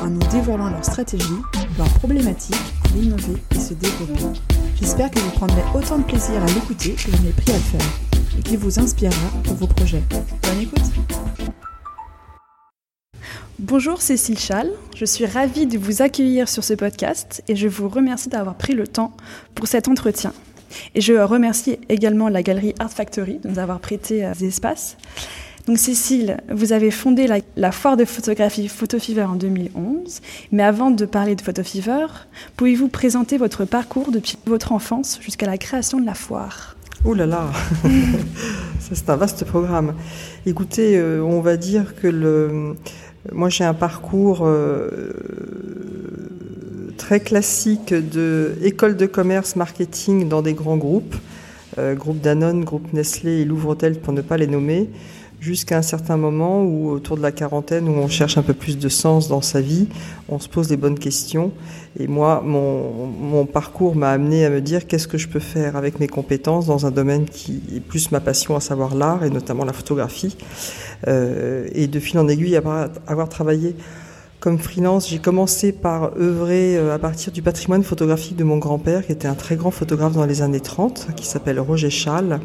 en nous dévoilant leurs stratégies, leurs problématiques pour innover et se développer. J'espère que vous prendrez autant de plaisir à l'écouter que j'en ai pris à le faire et qu'il vous inspirera pour vos projets. Bonne écoute Bonjour Cécile Chal, je suis ravie de vous accueillir sur ce podcast et je vous remercie d'avoir pris le temps pour cet entretien. Et je remercie également la galerie Art Factory de nous avoir prêté euh, des espaces. Donc Cécile, vous avez fondé la, foire de photographie Photo Fever en 2011. Mais avant de parler de Photo Fever, pouvez-vous présenter votre parcours depuis votre enfance jusqu'à la création de la foire? Oh là là, c'est un vaste programme. Écoutez, euh, on va dire que le, moi j'ai un parcours euh, très classique de école de commerce marketing dans des grands groupes, euh, groupe Danone, groupe Nestlé et Louvre-Hôtel pour ne pas les nommer jusqu'à un certain moment où, autour de la quarantaine, où on cherche un peu plus de sens dans sa vie, on se pose les bonnes questions. Et moi, mon, mon parcours m'a amené à me dire qu'est-ce que je peux faire avec mes compétences dans un domaine qui est plus ma passion, à savoir l'art et notamment la photographie. Euh, et de fil en aiguille, avoir, avoir travaillé comme freelance, j'ai commencé par œuvrer euh, à partir du patrimoine photographique de mon grand-père, qui était un très grand photographe dans les années 30, qui s'appelle Roger Schall.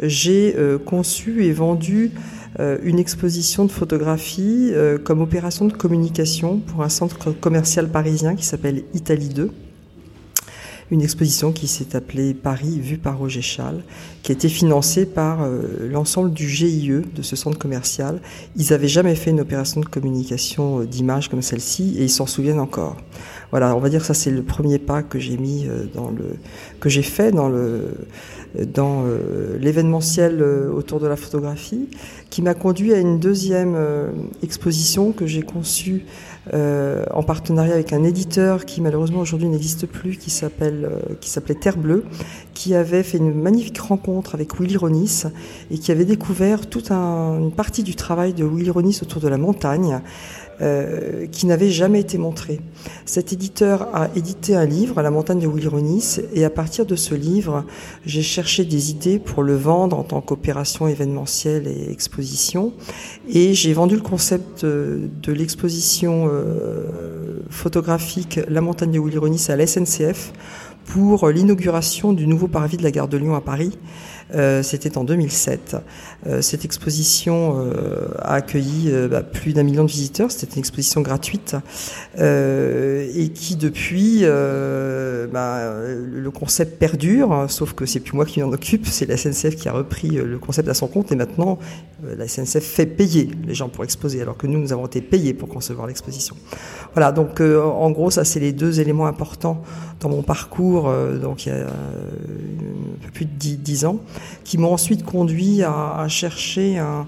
J'ai euh, conçu et vendu euh, une exposition de photographie comme opération de communication pour un centre commercial parisien qui s'appelle Italie 2 une exposition qui s'est appelée Paris vue par Roger Chal, qui a été financée par euh, l'ensemble du GIE de ce centre commercial. Ils n'avaient jamais fait une opération de communication euh, d'image comme celle-ci et ils s'en souviennent encore. Voilà, on va dire que ça c'est le premier pas que j'ai mis euh, dans le que j'ai fait dans le dans l'événementiel autour de la photographie, qui m'a conduit à une deuxième exposition que j'ai conçue euh, en partenariat avec un éditeur qui malheureusement aujourd'hui n'existe plus, qui s'appelle, euh, qui s'appelait Terre Bleue, qui avait fait une magnifique rencontre avec Willy Ronis et qui avait découvert toute une partie du travail de Willy Ronis autour de la montagne. Euh, qui n'avait jamais été montré. Cet éditeur a édité un livre, La montagne de Willy Ronis, et à partir de ce livre, j'ai cherché des idées pour le vendre en tant qu'opération événementielle et exposition. Et j'ai vendu le concept de, l'exposition euh, photographique La montagne de Willy Ronis à la SNCF pour l'inauguration du nouveau parvis de la gare de Lyon à Paris. Euh, c'était en 2007. Euh, cette exposition euh, a accueilli bah, plus d'un million de visiteurs. C'était une exposition gratuite et qui depuis, bah, le concept perdure. Sauf que c'est plus moi qui m'en occupe, c'est la SNCF qui a repris le concept à son compte et maintenant la SNCF fait payer les gens pour exposer, alors que nous nous avons été payés pour concevoir l'exposition. Voilà, donc en gros ça c'est les deux éléments importants dans mon parcours. donc il y a un peu plus de dix ans qui m'ont ensuite conduit à, chercher un,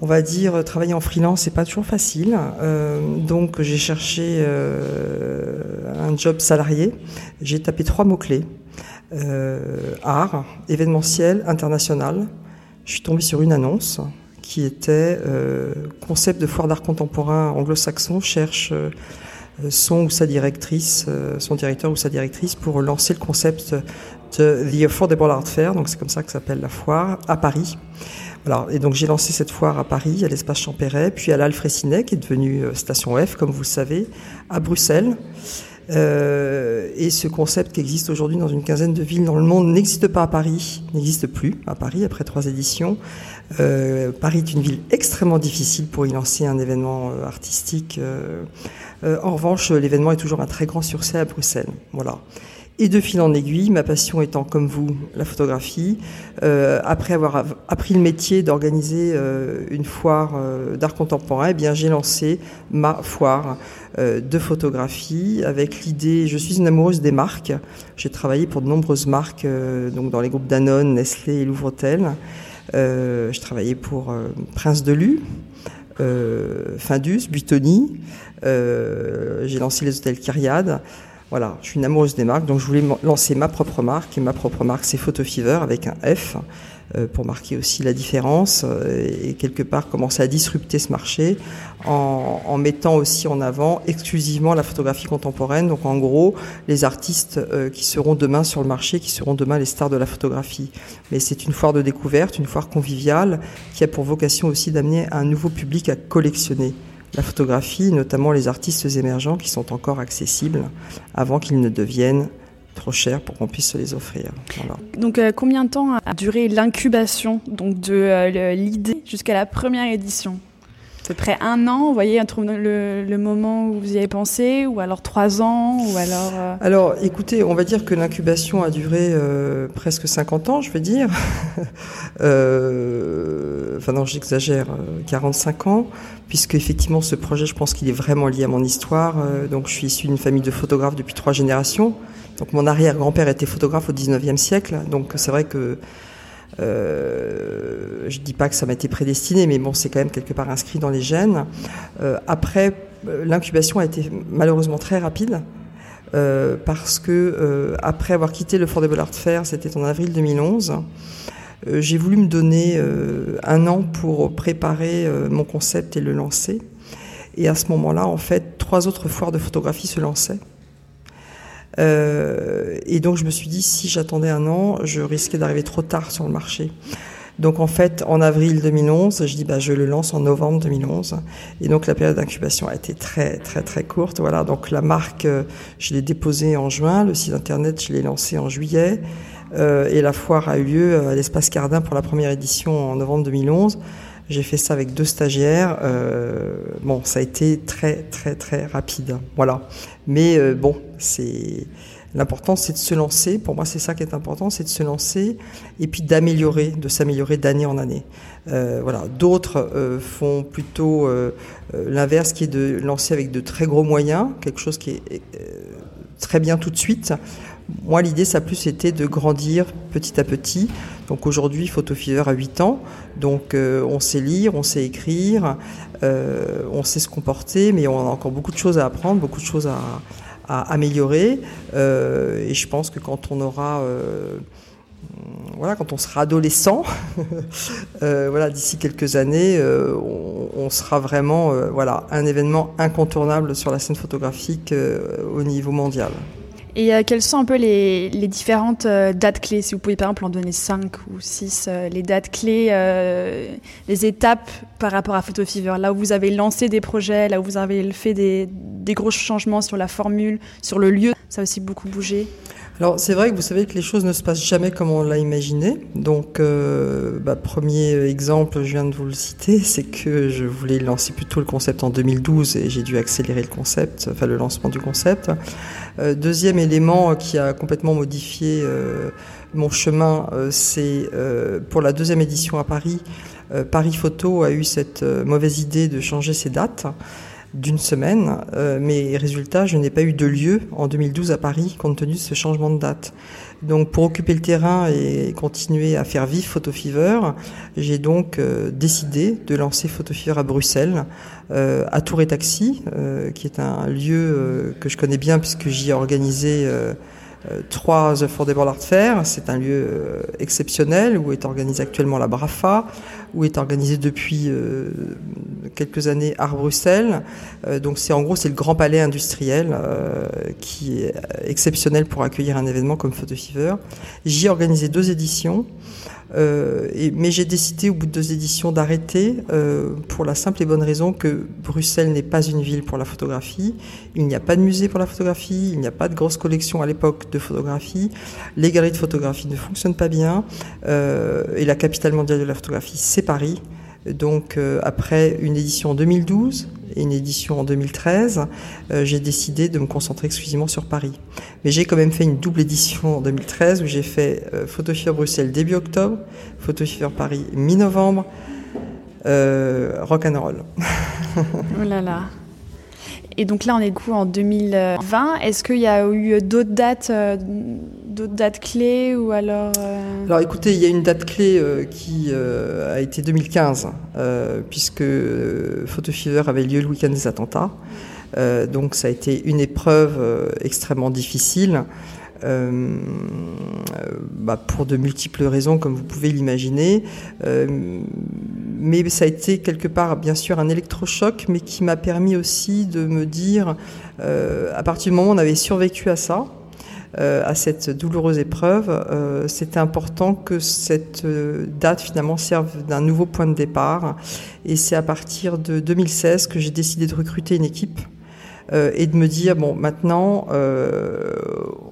on va dire, travailler en freelance, c'est pas toujours facile. Euh, donc j'ai cherché euh, un job salarié. J'ai tapé trois mots-clés. Euh, art, événementiel, international. Je suis tombée sur une annonce qui était concept de foire d'art contemporain anglo-saxon cherche son ou sa directrice, son directeur ou sa directrice pour lancer le concept The Affordable Art Fair, donc c'est comme ça que s'appelle la foire, à Paris. Alors, et donc j'ai lancé cette foire à Paris, à l'espace Champéret, puis à l'Alfrécinet, qui est devenu euh, Station F, comme vous le savez, à Bruxelles. Euh, et ce concept qui existe aujourd'hui dans une quinzaine de villes dans le monde n'existe pas à Paris, n'existe plus à Paris après trois éditions. Euh, Paris est une ville extrêmement difficile pour y lancer un événement euh, artistique. Euh, en revanche, l'événement est toujours un très grand succès à Bruxelles. Voilà. Et de fil en aiguille, ma passion étant comme vous la photographie, après avoir appris le métier d'organiser une foire d'art contemporain, eh bien j'ai lancé ma foire de photographie avec l'idée. Je suis une amoureuse des marques. J'ai travaillé pour de nombreuses marques, donc dans les groupes Danone, Nestlé et Louvre-Hôtel. Euh, je travaillais pour Prince de Lu, Findus, Buitoni. j'ai lancé les hôtels Kyriade. Voilà, je suis une amoureuse des marques, donc je voulais lancer ma propre marque. Et ma propre marque, c'est Photo Fever avec un F. Euh, pour marquer aussi la différence euh, et quelque part commencer à disrupter ce marché en, mettant aussi en avant exclusivement la photographie contemporaine. Donc en gros, les artistes euh, qui seront demain sur le marché, qui seront demain les stars de la photographie. Mais c'est une foire de découverte, une foire conviviale qui a pour vocation aussi d'amener un nouveau public à collectionner la photographie, notamment les artistes émergents qui sont encore accessibles avant qu'ils ne deviennent trop cher pour qu'on puisse se les offrir. Donc euh, combien de temps a duré l'incubation donc de euh, l'idée jusqu'à la première édition? À peu près un an, vous voyez, le, le, moment où vous y avez pensé, ou alors trois ans, ou alors... Euh alors, écoutez, on va dire que l'incubation a duré presque 50 ans, je veux dire. enfin non, j'exagère, 45 ans, puisque effectivement ce projet, je pense qu'il est vraiment lié à mon histoire. donc je suis issu d'une famille de photographes depuis trois générations. Donc mon arrière-grand-père était photographe au 19e siècle, donc c'est vrai que euh, je dis pas que ça m'a été prédestiné, mais bon, c'est quand même quelque part inscrit dans les gènes. Euh, après, euh, l'incubation a été malheureusement très rapide. Euh, parce que après avoir quitté le Fort des Beaux-Arts Fair, c'était en avril 2011, j'ai voulu me donner un an pour préparer mon concept et le lancer. Et à ce moment-là, en fait, trois autres foires de photographie se lançaient. Euh, et donc je me suis dit, si j'attendais un an, je risquais d'arriver trop tard sur le marché. Donc en fait, en avril 2011, je dis bah je le lance en novembre 2011. Et donc la période d'incubation a été très très très courte. Voilà, donc la marque, euh, je l'ai déposée en juin, le site internet, je l'ai lancé en juillet. Euh, et la foire a eu lieu à l'espace Cardin pour la première édition en novembre 2011. J'ai fait ça avec deux stagiaires. Euh, bon, ça a été très très très rapide. Voilà. Mais euh, bon, c'est l'important, c'est de se lancer. Pour moi, c'est ça qui est important, c'est de se lancer et puis d'améliorer, de s'améliorer d'année en année. Euh, voilà. D'autres euh, font plutôt euh, l'inverse, qui est de lancer avec de très gros moyens, quelque chose qui est très bien tout de suite. Moi, l'idée, ça a plus été de grandir petit à petit. Donc aujourd'hui, Fever a 8 ans. Donc on sait lire, on sait écrire, on sait se comporter, mais on a encore beaucoup de choses à apprendre, beaucoup de choses à, améliorer. Euh, et je pense que quand on aura euh, voilà, quand on sera adolescent, euh, voilà, d'ici quelques années, on, on, sera vraiment, voilà, un événement incontournable sur la scène photographique au niveau mondial. Et euh, quelles sont un peu les, différentes euh, dates clés? Si vous pouvez par exemple en donner 5 ou 6, euh, les dates clés, les étapes par rapport à Photo Fever, là où vous avez lancé des projets, là où vous avez fait des, gros changements sur la formule, sur le lieu, ça a aussi beaucoup bougé alors c'est vrai que vous savez que les choses ne se passent jamais comme on l'a imaginé. Donc bah, premier exemple, je viens de vous le citer, c'est que je voulais lancer plutôt le concept en 2012 et j'ai dû accélérer le concept, enfin le lancement du concept. Euh, deuxième élément qui a complètement modifié euh, mon chemin, euh, c'est pour la deuxième édition à Paris. Paris Photo a eu cette mauvaise idée de changer ses dates d'une semaine, euh, mais résultat, je n'ai pas eu de lieu en 2012 à Paris compte tenu de ce changement de date. Donc pour occuper le terrain et continuer à faire vivre Photo Fever, j'ai donc euh, décidé de lancer Photo Fever à Bruxelles, euh, à Tour et Taxi, euh, qui est un lieu que je connais bien puisque j'y ai organisé euh, trois Affordable Art Fair. C'est un lieu euh, exceptionnel où est organisé actuellement la BRAFA, où est organisé depuis euh, quelques années Art Bruxelles. donc c'est en gros c'est le grand palais industriel qui est exceptionnel pour accueillir un événement comme Photo Fever. J'y ai organisé deux éditions. Euh, mais j'ai décidé au bout de deux éditions d'arrêter euh, pour la simple et bonne raison que Bruxelles n'est pas une ville pour la photographie. Il n'y a pas de musée pour la photographie, il n'y a pas de grosse collection à l'époque de photographie. Les galeries de photographie ne fonctionnent pas bien. Euh, et la capitale mondiale de la photographie, c'est Paris. Donc euh, après une édition en 2012 et une édition en 2013, euh, j'ai décidé de me concentrer exclusivement sur Paris. Mais j'ai quand même fait une double édition en 2013 où j'ai fait euh, Bruxelles début octobre, Fever Paris mi-novembre, euh, rock and roll. oh là là. Et donc là, on est du coup en 2020. Est-ce qu'il y a eu d'autres dates, d'autres dates clés ou alors euh, Alors écoutez, il y a une date clé euh, qui a été 2015, puisque Photo Fever avait lieu le week-end des attentats. donc ça a été une épreuve extrêmement difficile. Euh, bah, pour de multiples raisons, comme vous pouvez l'imaginer. Euh, mais ça a été quelque part, bien sûr, un électrochoc, mais qui m'a permis aussi de me dire, euh, à partir du moment où on avait survécu à ça, à cette douloureuse épreuve, c'était important que cette date finalement serve d'un nouveau point de départ. Et c'est à partir de 2016 que j'ai décidé de recruter une équipe euh, et de me dire bon maintenant euh,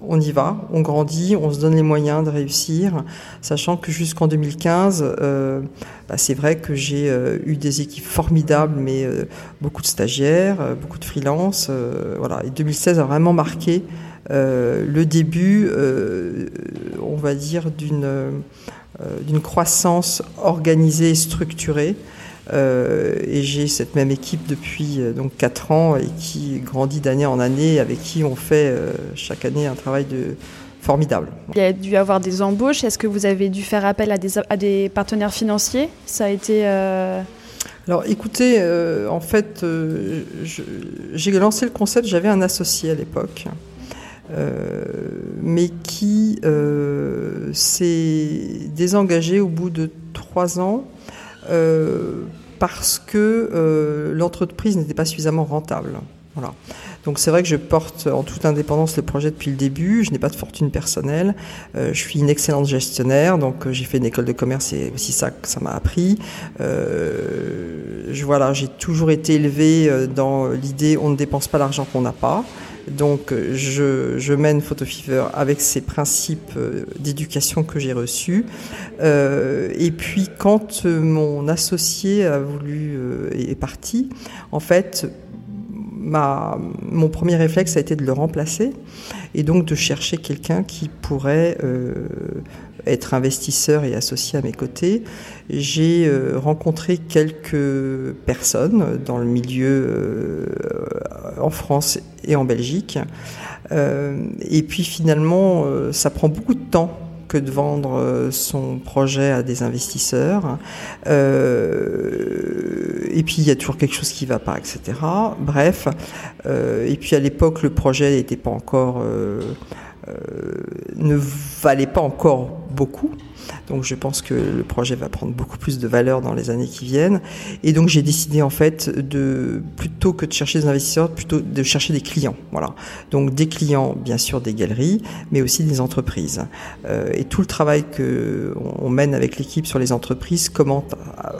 on y va, on grandit, on se donne les moyens de réussir, sachant que jusqu'en 2015, euh, bah, c'est vrai que j'ai euh, eu des équipes formidables, mais euh, beaucoup de stagiaires, beaucoup de freelance, voilà. Et 2016 a vraiment marqué le début, on va dire d'une d'une croissance organisée et structurée. Euh, et j'ai cette même équipe depuis euh, donc 4 ans et qui grandit d'année en année, avec qui on fait euh, chaque année un travail de, formidable. Il y a dû avoir des embauches. Est-ce que vous avez dû faire appel à des, à des partenaires financiers? Ça a été. Alors écoutez, en fait, j'ai lancé le concept, j'avais un associé à l'époque, mais qui s'est désengagé au bout de trois ans euh, parce que euh, l'entreprise n'était pas suffisamment rentable. Voilà. Donc c'est vrai que je porte en toute indépendance le projet depuis le début. Je n'ai pas de fortune personnelle. Euh, je suis une excellente gestionnaire, donc j'ai fait une école de commerce et aussi ça que ça m'a appris. je, voilà, j'ai toujours été élevé dans l'idée on ne dépense pas l'argent qu'on n'a pas. Donc je, je mène Fever avec ces principes euh, d'éducation que j'ai reçus. Euh, et puis quand euh, mon associé a voulu est parti, en fait, mon premier réflexe a été de le remplacer et donc de chercher quelqu'un qui pourrait être investisseur et associé à mes côtés. J'ai euh, rencontré quelques personnes dans le milieu euh, en France et en Belgique. Euh, et puis finalement, ça prend beaucoup de temps que de vendre son projet à des investisseurs. Et puis il y a toujours quelque chose qui ne va pas, etc. Bref. Et puis à l'époque, le projet n'était pas encore ne valait pas encore beaucoup. Donc je pense que le projet va prendre beaucoup plus de valeur dans les années qui viennent. Et donc j'ai décidé en fait de plutôt que de chercher des investisseurs, plutôt de chercher des clients. Voilà. Donc des clients, bien sûr, des galeries, mais aussi des entreprises. Euh, et tout le travail que on mène avec l'équipe sur les entreprises commence,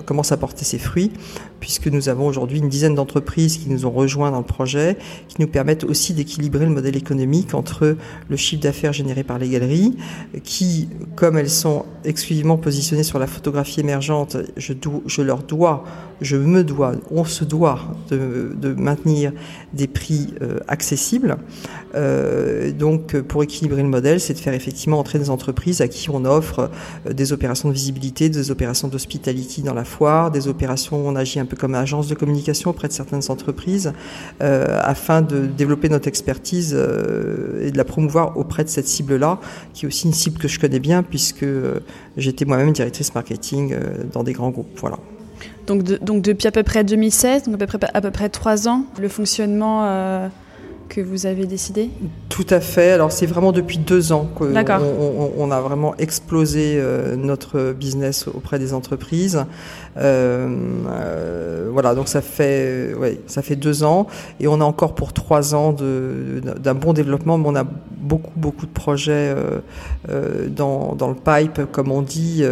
commence à porter ses fruits, puisque nous avons aujourd'hui une dizaine d'entreprises qui nous ont rejoints dans le projet, qui nous permettent aussi d'équilibrer le modèle économique entre le chiffre d'affaires généré par les galeries, qui, elles sont exclusivement positionnées sur la photographie émergente, je, je leur dois, je me dois, on se doit de, maintenir des prix euh, accessibles. Euh, donc, pour équilibrer le modèle, c'est de faire effectivement entrer des entreprises à qui on offre euh, des opérations de visibilité, des opérations d'hospitality dans la foire, des opérations où on agit un peu comme agence de communication auprès de certaines entreprises, afin de développer notre expertise et de la promouvoir auprès de cette cible-là, qui est aussi une cible que je connais bien puisque j'étais moi-même directrice marketing dans des grands groupes. Voilà. Donc, donc depuis à peu près 2016, donc à peu près, à peu près 3 ans, le fonctionnement que vous avez décidé? Tout à fait. Alors c'est vraiment depuis deux ans qu'on on, a vraiment explosé euh, notre business auprès des entreprises. Euh, euh, voilà, donc ça fait, ouais, ça fait deux ans et on a encore pour trois ans d'un bon développement, mais on a beaucoup beaucoup de projets dans, dans, le pipe, comme on dit,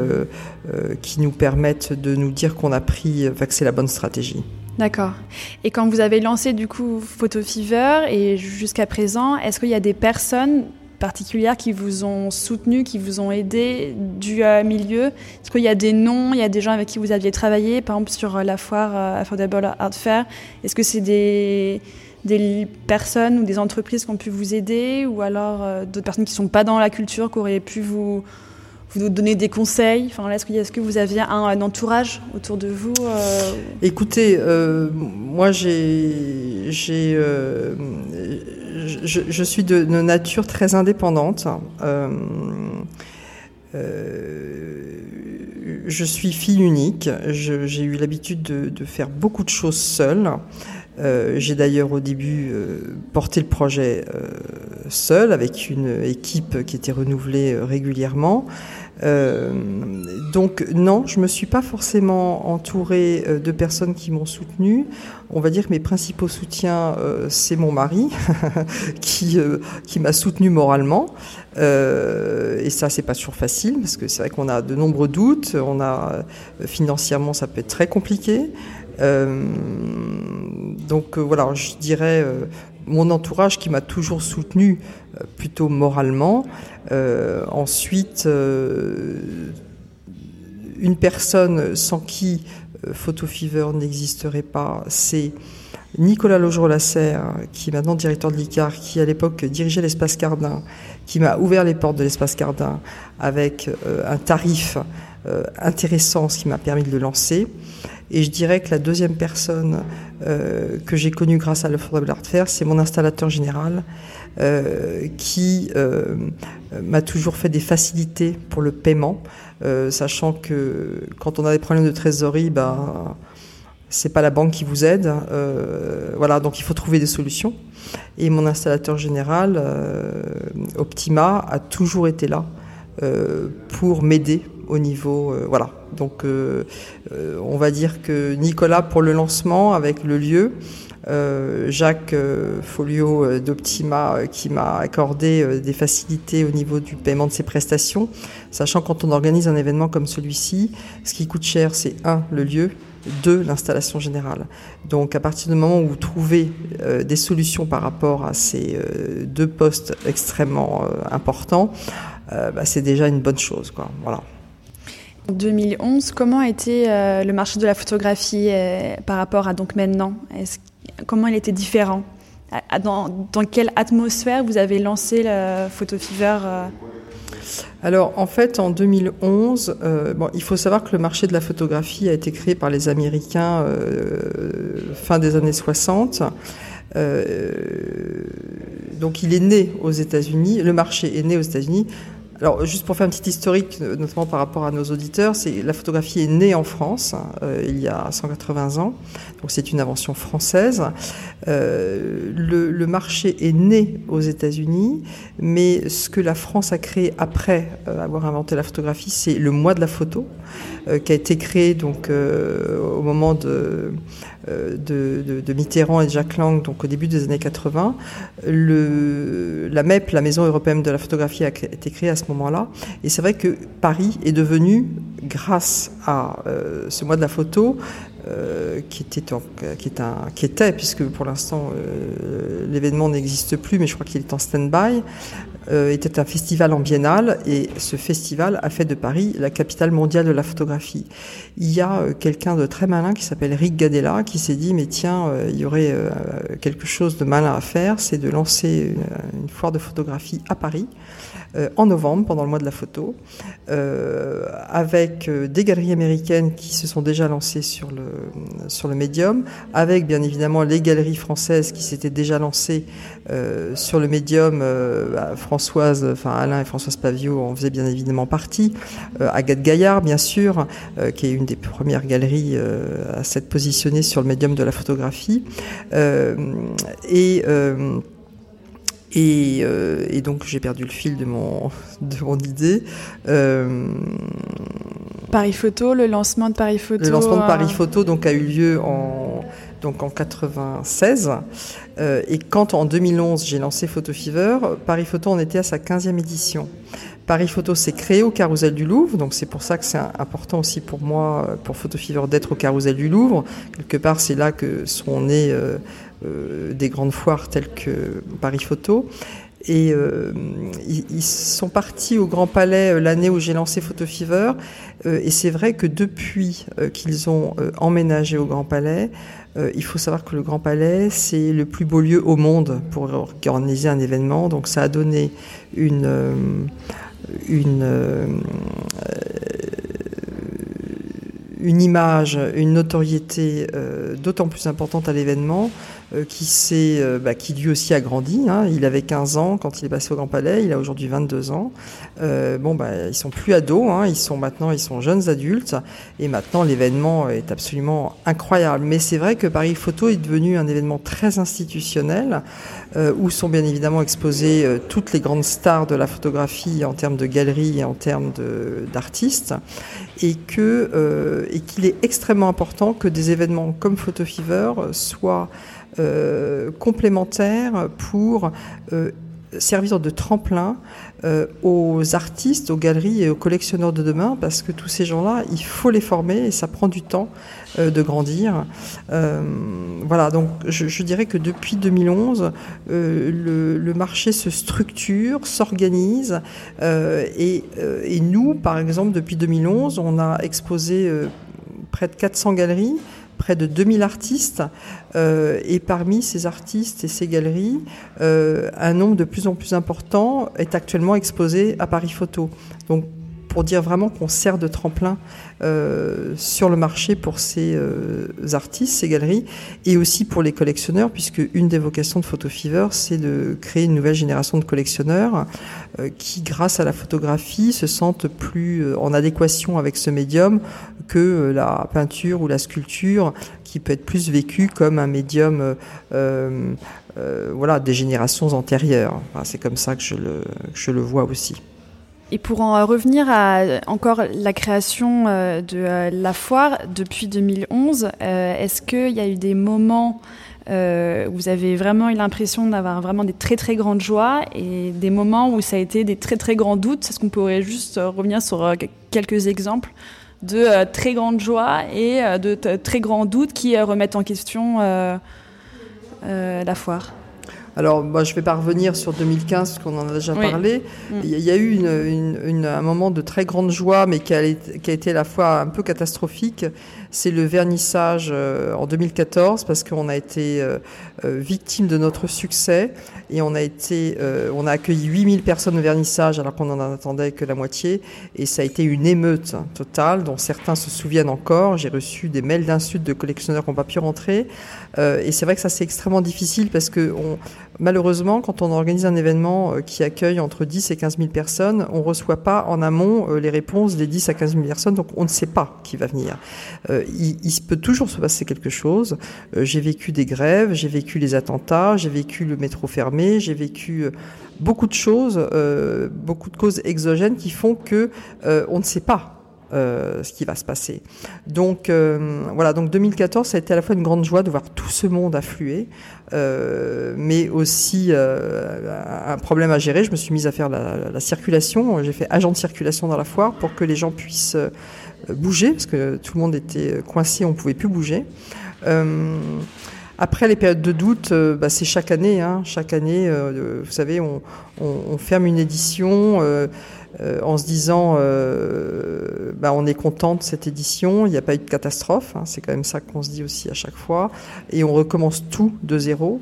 qui nous permettent de nous dire qu'on a pris, que c'est la bonne stratégie. D'accord. Et quand vous avez lancé du coup Photo Fever et jusqu'à présent, est-ce qu'il y a des personnes particulières qui vous ont soutenu, qui vous ont aidé du euh, milieu? Est-ce qu'il y a des noms, il y a des gens avec qui vous aviez travaillé, par exemple sur euh, la foire euh, Affordable Art Fair? Est-ce que c'est des, des personnes ou des entreprises qui ont pu vous aider ou alors d'autres personnes qui ne sont pas dans la culture, qui auraient pu vous donnez des conseils? Enfin, Est-ce que, vous aviez un, entourage autour de vous euh? Écoutez, euh, moi j'ai, euh, je, suis de, nature très indépendante. je suis fille unique. j'ai eu l'habitude de, de, faire beaucoup de choses seule. J'ai d'ailleurs au début porté le projet seul avec une équipe qui était renouvelée régulièrement. Euh, donc non, je me suis pas forcément entourée euh, de personnes qui m'ont soutenue. On va dire que mes principaux soutiens, euh, c'est mon mari qui qui m'a soutenu moralement. et ça, c'est pas toujours facile parce que c'est vrai qu'on a de nombreux doutes. On a financièrement, ça peut être très compliqué. Donc voilà, je dirais mon entourage qui m'a toujours soutenu euh, plutôt moralement. Euh, ensuite, euh, une personne sans qui Photo Fever n'existerait pas, c'est Nicolas Logereau-Lasserre, qui est maintenant directeur de l'ICAR, qui à l'époque dirigeait l'espace Cardin, qui m'a ouvert les portes de l'espace Cardin avec un tarif intéressant, ce qui m'a permis de le lancer. Et je dirais que la deuxième personne euh, que j'ai connue grâce à l'Affordable Art Fair, c'est mon installateur général, euh, qui euh, m'a toujours fait des facilités pour le paiement, sachant que quand on a des problèmes de trésorerie, ben c'est pas la banque qui vous aide, voilà, donc il faut trouver des solutions. Et mon installateur général, Optima, a toujours été là pour m'aider au niveau, voilà, donc euh, euh, on va dire que Nicolas pour le lancement avec le lieu, euh, Jacques Folio d'Optima qui m'a accordé des facilités au niveau du paiement de ses prestations, sachant quand on organise un événement comme celui-ci, ce qui coûte cher c'est un le lieu, deux l'installation générale. Donc à partir du moment où vous trouvez des solutions par rapport à ces deux postes extrêmement importants, bah, c'est déjà une bonne chose. Quoi. Voilà. En 2011, comment été euh, le marché de la photographie euh, par rapport à donc maintenant? Comment il était différent? Dans, quelle atmosphère vous avez lancé le Photo Fever euh? alors en fait en 2011, bon, il faut savoir que le marché de la photographie a été créé par les Américains fin des années 60. donc il est né aux États-Unis, le marché est né aux États-Unis alors, juste pour faire un petit historique, notamment par rapport à nos auditeurs, c'est la photographie est née en France euh, il y a 180 ans, donc c'est une invention française. Euh, le, marché est né aux États-Unis, mais ce que la France a créé après euh, avoir inventé la photographie, c'est le mois de la photo, qui a été créé donc au moment de euh, Mitterrand et de Jacques Lang, donc au début des années 80. Le, la MEP, la Maison européenne de la photographie, a été créée à ce moment-là. Et c'est vrai que Paris est devenu, grâce à euh, ce mois de la photo, euh, qui, était puisque pour l'instant euh, l'événement n'existe plus, mais je crois qu'il est en stand-by, euh, était un festival en biennale et ce festival a fait de Paris la capitale mondiale de la photographie. Il y a euh, quelqu'un de très malin qui s'appelle Rick Gadella qui s'est dit mais tiens, euh, il y aurait quelque chose de malin à faire, c'est de lancer une, foire de photographie à Paris en novembre pendant le mois de la photo avec des galeries américaines qui se sont déjà lancées sur le sur le médium, avec bien évidemment les galeries françaises qui s'étaient déjà lancées sur le médium. Françoise, enfin Alain et Françoise Pavio en faisaient bien évidemment partie. Euh, Agathe Gaillard, bien sûr, euh, qui est une des premières galeries euh, à s'être positionnée sur le médium de la photographie. et et, donc j'ai perdu le fil de mon, de mon idée. Paris Photo, le lancement de Paris Photo. Le lancement de Paris Photo donc a eu lieu en donc en 96. Euh, et quand en 2011 j'ai lancé Photo Fever, Paris Photo en était à sa 15e édition. Paris Photo s'est créé au Carousel du Louvre, donc c'est pour ça que c'est important aussi pour moi, pour Photo Fever, d'être au Carousel du Louvre. Quelque part, c'est là que sont euh, euh, des grandes foires telles que Paris Photo. Et euh, ils sont partis au Grand Palais euh, l'année où j'ai lancé Photo Fever. Euh, et c'est vrai que depuis qu'ils ont emménagé au Grand Palais, il faut savoir que le Grand Palais, c'est le plus beau lieu au monde pour organiser un événement. Donc ça a donné une, une image, une notoriété d'autant plus importante à l'événement qui s'est, bah, qui lui aussi a grandi. Hein. Il avait 15 ans quand il est passé au Grand Palais, il a aujourd'hui 22 ans. bon, bah, ils sont plus ados, hein. ils sont maintenant, ils sont jeunes adultes, et maintenant l'événement est absolument incroyable. Mais c'est vrai que Paris Photo est devenu un événement très institutionnel, où sont bien évidemment exposées toutes les grandes stars de la photographie en termes de galeries et en termes d'artistes, et euh, qu'il est extrêmement important que des événements comme Photo Fever soient euh, complémentaires pour euh, servir de tremplin euh, aux artistes, aux galeries et aux collectionneurs de demain, parce que tous ces gens-là, il faut les former et ça prend du temps euh, de grandir. Euh, voilà, donc je, dirais que depuis 2011, le, marché se structure, s'organise, et, nous, par exemple, depuis 2011, on a exposé près de 400 galeries près de 2000 artistes, euh, et parmi ces artistes et ces galeries, euh, un nombre de plus en plus important est actuellement exposé à Paris Photo. Pour dire vraiment qu'on sert de tremplin euh, sur le marché pour ces euh, artistes, ces galeries, et aussi pour les collectionneurs, puisque une des vocations de Photo Fever, c'est de créer une nouvelle génération de collectionneurs euh, qui, grâce à la photographie, se sentent plus en adéquation avec ce médium que la peinture ou la sculpture, qui peut être plus vécue comme un médium. voilà, des générations antérieures. c'est comme ça que je le, que je le vois aussi. Et pour en revenir à encore la création euh, de euh, la foire depuis 2011, euh, est-ce qu'il y a eu des moments où vous avez vraiment eu l'impression d'avoir vraiment des très très grandes joies et des moments où ça a été des très très grands doutes? Est-ce qu'on pourrait juste revenir sur quelques exemples de très grandes joies et de très grands doutes qui remettent en question la foire? Alors, moi, je vais pas revenir sur 2015, parce qu'on en a déjà parlé. Mm. Il y a eu une, un moment de très grande joie, mais qui a, qui a été à la fois un peu catastrophique. C'est le vernissage euh, en 2014, parce qu'on a été euh, euh, victime de notre succès. Et on a, été, on a accueilli 8000 personnes au vernissage, alors qu'on en attendait que la moitié. Et ça a été une émeute totale, dont certains se souviennent encore. J'ai reçu des mails d'insultes de collectionneurs qui n'ont pas pu rentrer. et c'est vrai que ça, c'est extrêmement difficile, parce que... On, Malheureusement, quand on organise un événement euh, qui accueille entre 10 et 15 000 personnes, on ne reçoit pas en amont euh, les réponses des 10 à 15 000 personnes, donc on ne sait pas qui va venir. Euh, il, il, peut toujours se passer quelque chose. j'ai vécu des grèves, j'ai vécu les attentats, j'ai vécu le métro fermé, j'ai vécu beaucoup de choses, beaucoup de causes exogènes qui font que on ne sait pas euh, ce qui va se passer. Donc euh, voilà, donc 2014, ça a été à la fois une grande joie de voir tout ce monde affluer, euh, mais aussi un problème à gérer. Je me suis mise à faire la, la circulation. J'ai fait agent de circulation dans la foire pour que les gens puissent bouger, parce que tout le monde était coincé, on pouvait plus bouger. Après les périodes de doute, bah, c'est chaque année. Hein, chaque année, vous savez, on, ferme une édition. En se disant euh, bah, on est content de cette édition, il n'y a pas eu de catastrophe, hein, c'est quand même ça qu'on se dit aussi à chaque fois, et on recommence tout de zéro,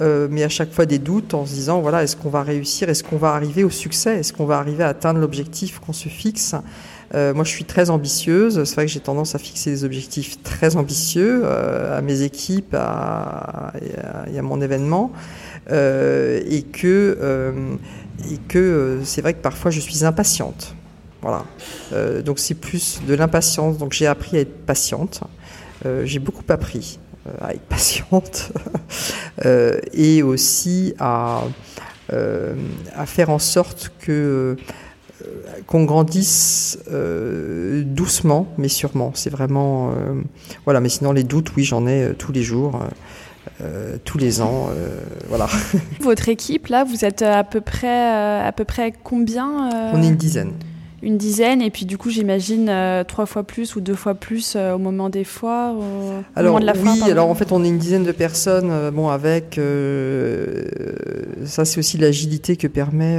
euh, mais à chaque fois des doutes en se disant voilà est-ce qu'on va réussir, est-ce qu'on va arriver au succès, est-ce qu'on va arriver à atteindre l'objectif qu'on se fixe. Euh, moi, je suis très ambitieuse. C'est vrai que j'ai tendance à fixer des objectifs très ambitieux euh, à mes équipes à, et, à, mon événement, euh, et que et que euh, c'est vrai que parfois je suis impatiente. Voilà. Euh, donc c'est plus de l'impatience. Donc j'ai appris à être patiente. Euh, j'ai beaucoup appris à être patiente et aussi à, à faire en sorte que qu'on grandisse doucement, mais sûrement. C'est vraiment voilà. Mais sinon les doutes, oui, j'en ai tous les jours. Euh, tous les ans. Euh, voilà. Votre équipe, là, vous êtes à peu près, euh, à peu près combien On est une dizaine une dizaine, et puis du coup, j'imagine euh, trois fois plus ou deux fois plus euh, au moment des foires, au alors, moment de la Oui, alors en fait, on est une dizaine de personnes, euh, bon, avec ça, c'est aussi l'agilité que permet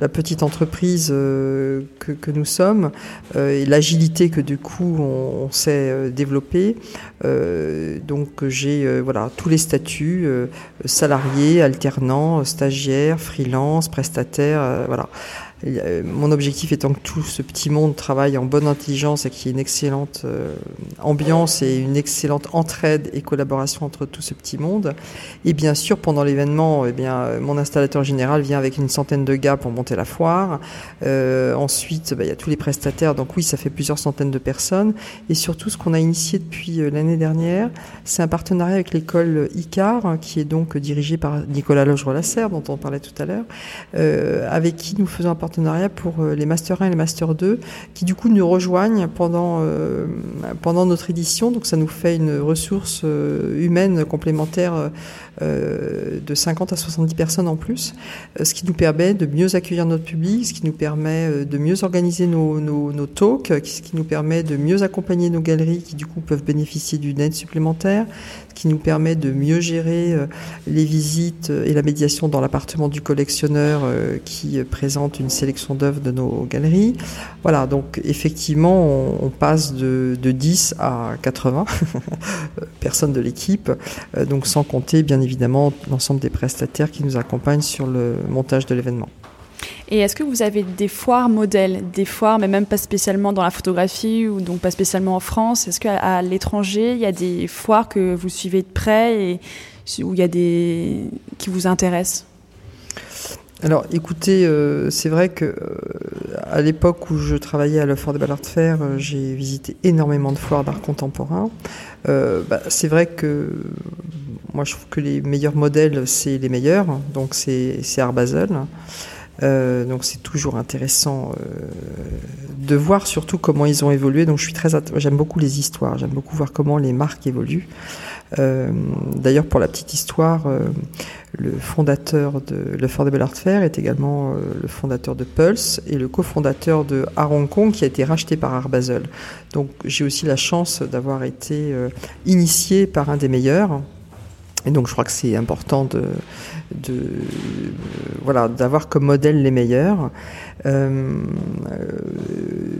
la petite entreprise que, que, nous sommes, et l'agilité que du coup on, on sait développer. Donc, j'ai voilà tous les statuts salariés, alternants, stagiaires, freelance, prestataires, voilà. Mon objectif étant que tout ce petit monde travaille en bonne intelligence et qu'il y ait une excellente ambiance et une excellente entraide et collaboration entre tout ce petit monde. Et bien sûr, pendant l'événement, eh bien, mon installateur général vient avec une centaine de gars pour monter la foire. ensuite, bah, il y a tous les prestataires, donc oui, ça fait plusieurs centaines de personnes. Et surtout, ce qu'on a initié depuis l'année dernière, c'est un partenariat avec l'école ICAR, qui est donc dirigée par Nicolas Loge-Relasser, dont on parlait tout à l'heure, euh, avec qui nous faisons un partenariat pour euh, les Master 1 et les Master 2, qui du coup nous rejoignent pendant, euh, pendant notre édition. Donc ça nous fait une ressource humaine complémentaire de 50 à 70 personnes en plus, ce qui nous permet de mieux accueillir notre public, ce qui nous permet de mieux organiser nos, talks, ce qui nous permet de mieux accompagner nos galeries qui du coup peuvent bénéficier d'une aide supplémentaire, qui nous permet de mieux gérer euh, les visites euh, et la médiation dans l'appartement du collectionneur euh, qui présente une sélection d'œuvres de nos galeries. Voilà, donc effectivement, on, passe de, 10 à 80 personnes de l'équipe, donc sans compter bien évidemment l'ensemble des prestataires qui nous accompagnent sur le montage de l'événement. Et est-ce que vous avez des foires modèles, des foires, mais même pas spécialement dans la photographie ou donc pas spécialement en France? Est-ce qu'à l'étranger, il y a des foires que vous suivez de près et où il y a des qui vous intéressent? Alors, écoutez, euh, c'est vrai que euh, à l'époque où je travaillais à l'Offre de Ballard de Fer, euh, j'ai visité énormément de foires d'art contemporain. Bah, c'est vrai que moi, je trouve que les meilleurs modèles, c'est les meilleurs. Donc, c'est Art Basel. Euh, donc c'est toujours intéressant euh, de voir surtout comment ils ont évolué. Donc je suis très, j'aime beaucoup les histoires, j'aime beaucoup voir comment les marques évoluent. Euh, D'ailleurs, pour la petite histoire, euh, le fondateur de Le Fort Art Fair est également le fondateur de Pulse et le cofondateur de Art Hong Kong qui a été racheté par Art Basel. Donc j'ai aussi la chance d'avoir été initié par un des meilleurs. Et donc je crois que c'est important de, voilà d'avoir comme modèle les meilleurs. Euh,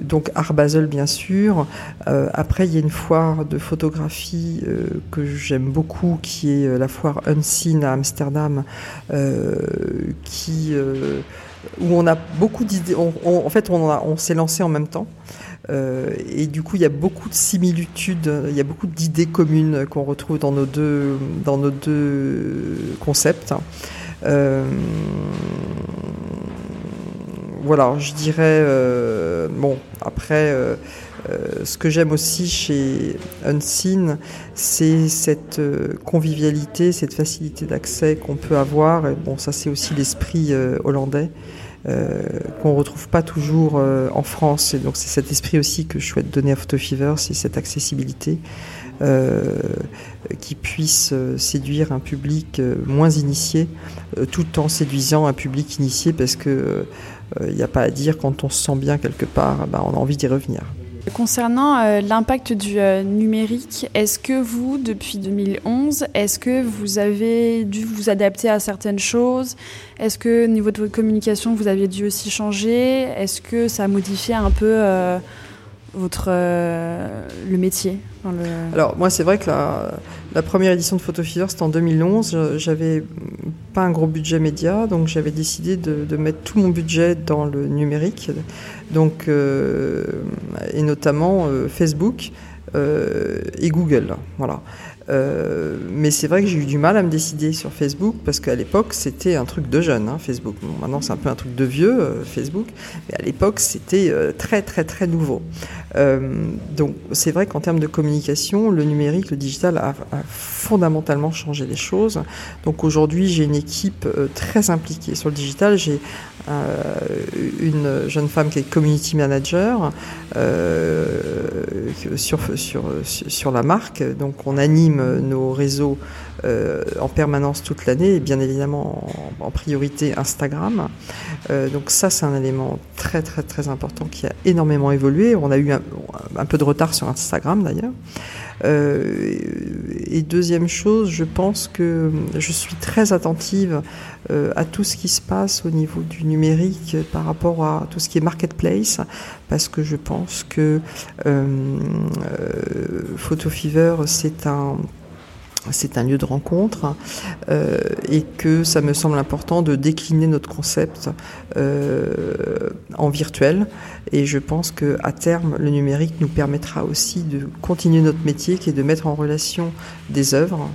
donc Art Basel bien sûr. Euh, après il y a une foire de photographie euh, que j'aime beaucoup qui est la foire Unseen à Amsterdam, où on a beaucoup d'idées. en fait on, on s'est lancé en même temps. Euh, et du coup, il y a beaucoup de similitudes, il y a beaucoup d'idées communes qu'on retrouve dans nos deux, dans nos deux concepts. Euh, voilà, je dirais, euh, bon, après, ce que j'aime aussi chez Unseen, c'est cette convivialité, cette facilité d'accès qu'on peut avoir. Bon, ça, c'est aussi l'esprit hollandais. Euh, qu'on retrouve pas toujours euh, en France. Et donc c'est cet esprit aussi que je souhaite donner à Photo Fever, c'est cette accessibilité euh, qui puisse séduire un public moins initié, tout en séduisant un public initié, parce que il n'y a pas à dire quand on se sent bien quelque part, bah, on a envie d'y revenir. Concernant euh, l'impact du euh, numérique, est-ce que vous, depuis 2011, est-ce que vous avez dû vous adapter à certaines choses? Est-ce que au niveau de votre communication, vous avez dû aussi changer? Est-ce que ça a modifié un peu euh, votre, le métier Alors moi, c'est vrai que la, première édition de Photo c'était en 2011. J'avais pas un gros budget média, donc j'avais décidé de, mettre tout mon budget dans le numérique donc, euh, et notamment euh, Facebook euh, et Google. Voilà. Mais c'est vrai que j'ai eu du mal à me décider sur Facebook parce qu'à l'époque c'était un truc de jeune, hein, Facebook. maintenant c'est un peu un truc de vieux, Facebook, mais à l'époque c'était très très très nouveau. donc c'est vrai qu'en termes de communication, le numérique, le digital a, a fondamentalement changé les choses. Donc aujourd'hui j'ai une équipe très impliquée sur le digital. J'ai euh, une jeune femme qui est community manager euh, sur, sur, sur la marque. Donc on anime nos réseaux euh, en permanence toute l'année et bien évidemment en, priorité Instagram. donc ça c'est un élément très très très important qui a énormément évolué. On a eu un peu de retard sur Instagram d'ailleurs. Euh, et deuxième chose, je pense que je suis très attentive euh, à tout ce qui se passe au niveau du numérique par rapport à tout ce qui est marketplace, parce que je pense que euh, Photo Fever, c'est un c'est un lieu de rencontre euh, et que ça me semble important de décliner notre concept euh, en virtuel. Et je pense que à terme, le numérique nous permettra aussi de continuer notre métier, qui est de mettre en relation des œuvres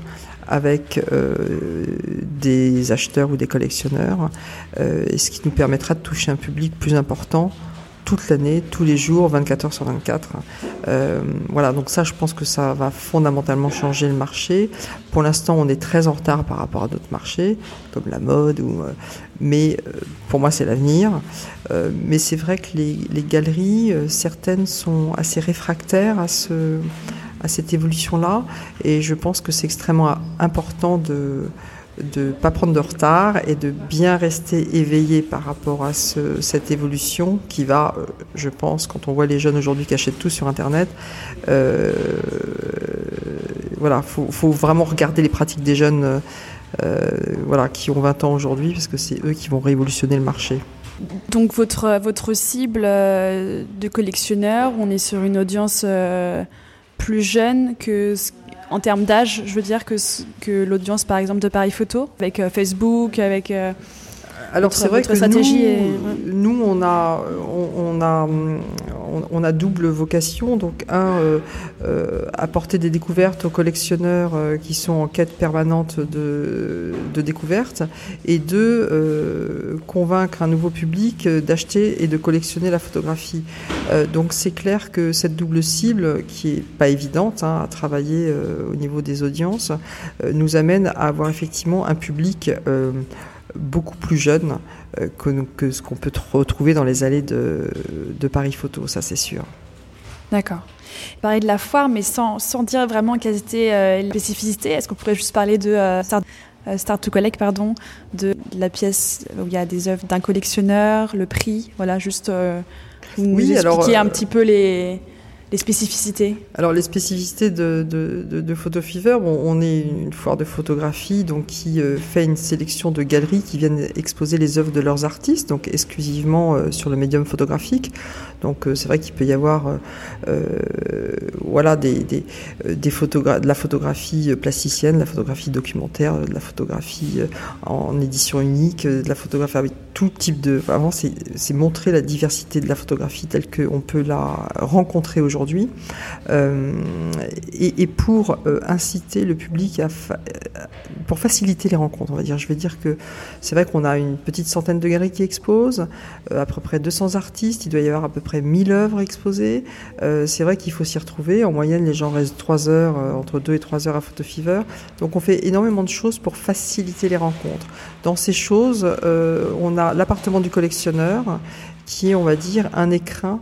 avec euh, des acheteurs ou des collectionneurs, et ce qui nous permettra de toucher un public plus important toute l'année, tous les jours, 24 heures sur 24. Euh, voilà, donc ça, je pense que ça va fondamentalement changer le marché. Pour l'instant, on est très en retard par rapport à d'autres marchés, comme la mode, ou, euh, mais euh, pour moi, c'est l'avenir. mais c'est vrai que les, les galeries, certaines sont assez réfractaires à, ce, à cette évolution-là, et je pense que c'est extrêmement important de de ne pas prendre de retard et de bien rester éveillé par rapport à cette évolution qui va, euh, je pense, quand on voit les jeunes aujourd'hui qui achètent tout sur Internet, euh, voilà, faut, faut, vraiment regarder les pratiques des jeunes euh, voilà, qui ont 20 ans aujourd'hui parce que c'est eux qui vont révolutionner le marché. Donc votre, votre cible de collectionneurs, on est sur une audience plus jeune que en termes d'âge, je veux dire que, que l'audience, par exemple, de Paris Photo, avec euh, Facebook, avec. Alors c'est vrai que stratégie nous, nous, on a, on, a, on, a double vocation. Donc un, euh, euh, apporter des découvertes aux collectionneurs euh, qui sont en quête permanente de, de découvertes, et deux, convaincre un nouveau public d'acheter et de collectionner la photographie. donc c'est clair que cette double cible, qui est pas évidente hein, à travailler au niveau des audiences, nous amène à avoir effectivement un public beaucoup plus jeune euh, que, ce qu'on peut retrouver dans les allées de, Paris Photo, ça c'est sûr. D'accord. Parler de la foire, mais sans, sans dire vraiment quelles étaient euh, les spécificités, est-ce qu'on pourrait juste parler de euh, Start, to Collect, pardon, de, la pièce où il y a des œuvres d'un collectionneur, le prix, voilà, juste oui, expliquer un petit peu les, les spécificités Alors les spécificités de, de, de, Photo Fever, bon, on est une foire de photographie donc qui euh, fait une sélection de galeries qui viennent exposer les œuvres de leurs artistes, donc exclusivement euh, sur le médium photographique. Donc euh, c'est vrai qu'il peut y avoir voilà des, des, des de la photographie plasticienne, de la photographie documentaire, de la photographie en édition unique, de la photographie avec tout type de. Vraiment, c'est montrer la diversité de la photographie telle qu'on peut la rencontrer aujourd'hui aujourd'hui, euh, et, pour euh, inciter le public à, pour faciliter les rencontres, on va dire. Je vais dire que c'est vrai qu'on a une petite centaine de galeries qui exposent, euh, à peu près 200 artistes, il doit y avoir à peu près 1000 œuvres exposées. c'est vrai qu'il faut s'y retrouver. En moyenne, les gens restent 3 heures, entre 2 et 3 heures à Photo Fever. Donc on fait énormément de choses pour faciliter les rencontres. Dans ces choses, on a l'appartement du collectionneur, qui est, on va dire, un écrin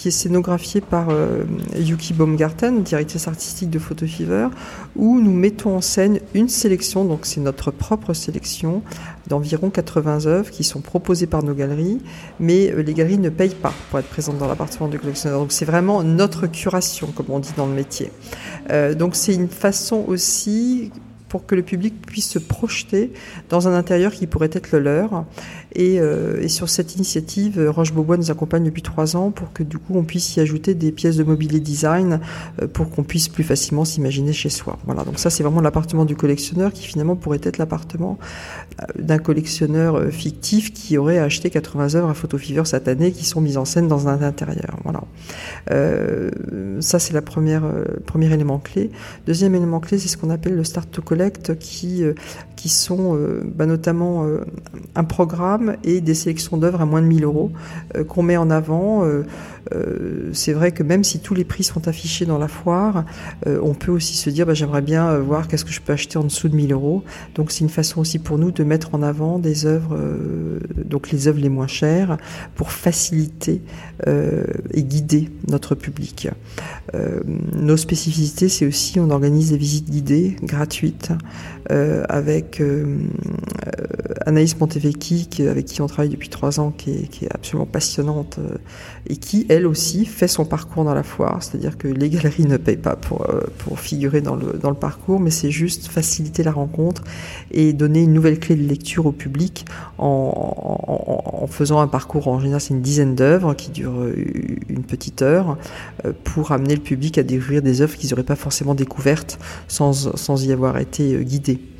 qui est scénographié par euh, Yuki Baumgarten, directrice artistique de Photo Fever, où nous mettons en scène une sélection, donc c'est notre propre sélection, d'environ 80 œuvres qui sont proposées par nos galeries, mais euh, les galeries ne payent pas pour être présentes dans l'appartement du collectionneur. Donc c'est vraiment notre curation, comme on dit dans le métier. Euh, donc c'est une façon aussi pour que le public puisse se projeter dans un intérieur qui pourrait être le leur. Et, euh, et sur cette initiative, Roche-Beaubois nous accompagne depuis trois ans pour que du coup on puisse y ajouter des pièces de mobilier design euh, pour qu'on puisse plus facilement s'imaginer chez soi. Voilà, donc ça c'est vraiment l'appartement du collectionneur qui finalement pourrait être l'appartement euh, d'un collectionneur fictif qui aurait acheté 80 œuvres à Photo Fever cette année qui sont mises en scène dans un intérieur. Voilà. Euh, ça c'est la première premier élément clé. Deuxième élément clé, c'est ce qu'on appelle le start to collect qui, euh, qui sont euh, bah, notamment euh, un programme et des sélections d'œuvres à moins de 1000 euros qu'on met en avant. c'est vrai que même si tous les prix sont affichés dans la foire, on peut aussi se dire bah, j'aimerais bien voir qu'est-ce que je peux acheter en dessous de 1000 euros. Donc c'est une façon aussi pour nous de mettre en avant des œuvres, donc les œuvres les moins chères, pour faciliter et guider notre public. nos spécificités, c'est aussi on organise des visites guidées gratuites euh, avec euh, Anaïs Montevecchi, avec qui on travaille depuis trois ans, qui est, absolument passionnante et qui, elle aussi, fait son parcours dans la foire. C'est-à-dire que les galeries ne payent pas pour, pour figurer dans le, dans le parcours, mais c'est juste faciliter la rencontre et donner une nouvelle clé de lecture au public en, en faisant un parcours. En général, c'est une dizaine d'œuvres qui durent une petite heure pour amener le public à découvrir des œuvres qu'ils n'auraient pas forcément découvertes sans, sans y avoir été euh, guidés.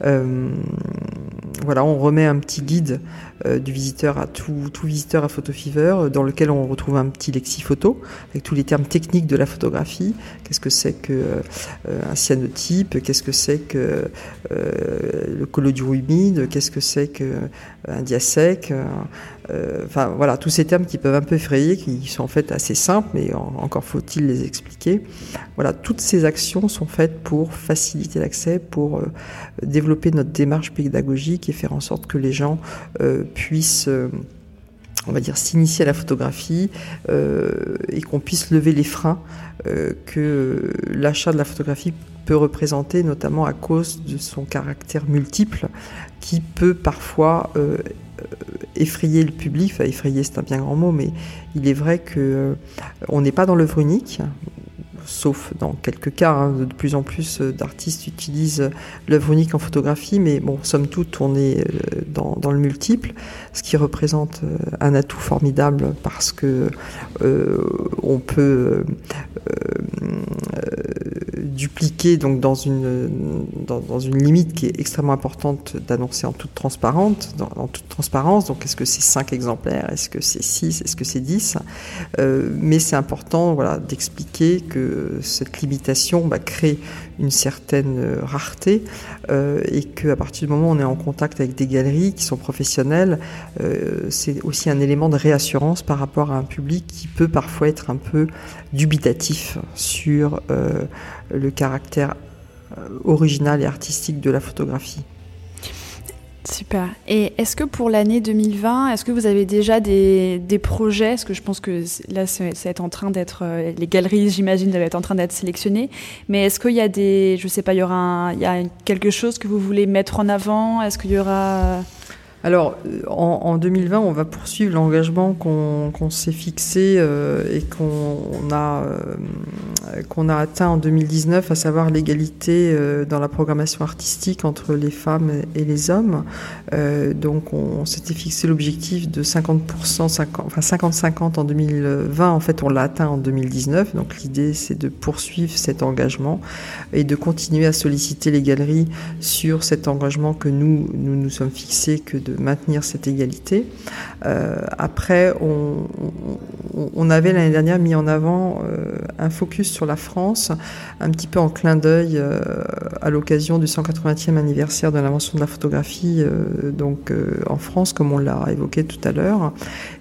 voilà, on remet un petit guide euh, du visiteur à tout, tout, visiteur à PhotoFever, dans lequel on retrouve un petit lexiphoto avec tous les termes techniques de la photographie. Qu'est-ce que c'est que un cyanotype? Qu'est-ce que c'est que le collodion humide? Qu'est-ce que c'est qu'un diasec? Euh, enfin voilà, tous ces termes qui peuvent un peu effrayer, qui sont en fait assez simples, mais encore faut-il les expliquer. Voilà, toutes ces actions sont faites pour faciliter l'accès, pour euh, développer notre démarche pédagogique et faire en sorte que les gens euh, puissent on va dire s'initier à la photographie et qu'on puisse lever les freins que l'achat de la photographie peut représenter, notamment à cause de son caractère multiple, qui peut parfois effrayer le public, enfin effrayer c'est un bien grand mot, mais il est vrai que euh, on n'est pas dans l'œuvre unique, sauf dans quelques cas, hein, de plus en plus euh, d'artistes utilisent l'œuvre unique en photographie, mais bon, somme toute, on est euh, dans, le multiple, ce qui représente un atout formidable parce que on peut dupliquer donc dans une, dans, une limite qui est extrêmement importante d'annoncer en toute transparence. Dans, toute transparence. Donc est-ce que c'est 5 exemplaires? Est-ce que c'est 6 Est-ce que c'est 10 euh, Mais c'est important voilà, d'expliquer que cette limitation bah, crée une certaine euh, rareté euh, et qu'à partir du moment où on est en contact avec des galeries qui sont professionnelles, c'est aussi un élément de réassurance par rapport à un public qui peut parfois être un peu dubitatif sur le caractère euh, original et artistique de la photographie. Super. Et est-ce que pour l'année 2020, est-ce que vous avez déjà des, projets? Parce que je pense que là, c'est en train d'être. Euh, les galeries, j'imagine, doivent être en train d'être sélectionnées. Mais est-ce qu'il y a des. Je sais pas, il y aura il y a quelque chose que vous voulez mettre en avant? Est-ce qu'il y aura. Alors, en, 2020, on va poursuivre l'engagement qu'on s'est fixé euh, et qu'on a, euh, a atteint en 2019, à savoir l'égalité euh, dans la programmation artistique entre les femmes et les hommes. donc, on, s'était fixé l'objectif de 50%, 50, enfin 50-50 en 2020. En fait, on l'a atteint en 2019. Donc, l'idée, c'est de poursuivre cet engagement et de continuer à solliciter les galeries sur cet engagement que nous nous, nous sommes fixés que de maintenir cette égalité. Euh, après, on, avait l'année dernière mis en avant euh, un focus sur la France, un petit peu en clin d'œil euh, à l'occasion du 180e anniversaire de l'invention de la photographie donc en France, comme on l'a évoqué tout à l'heure.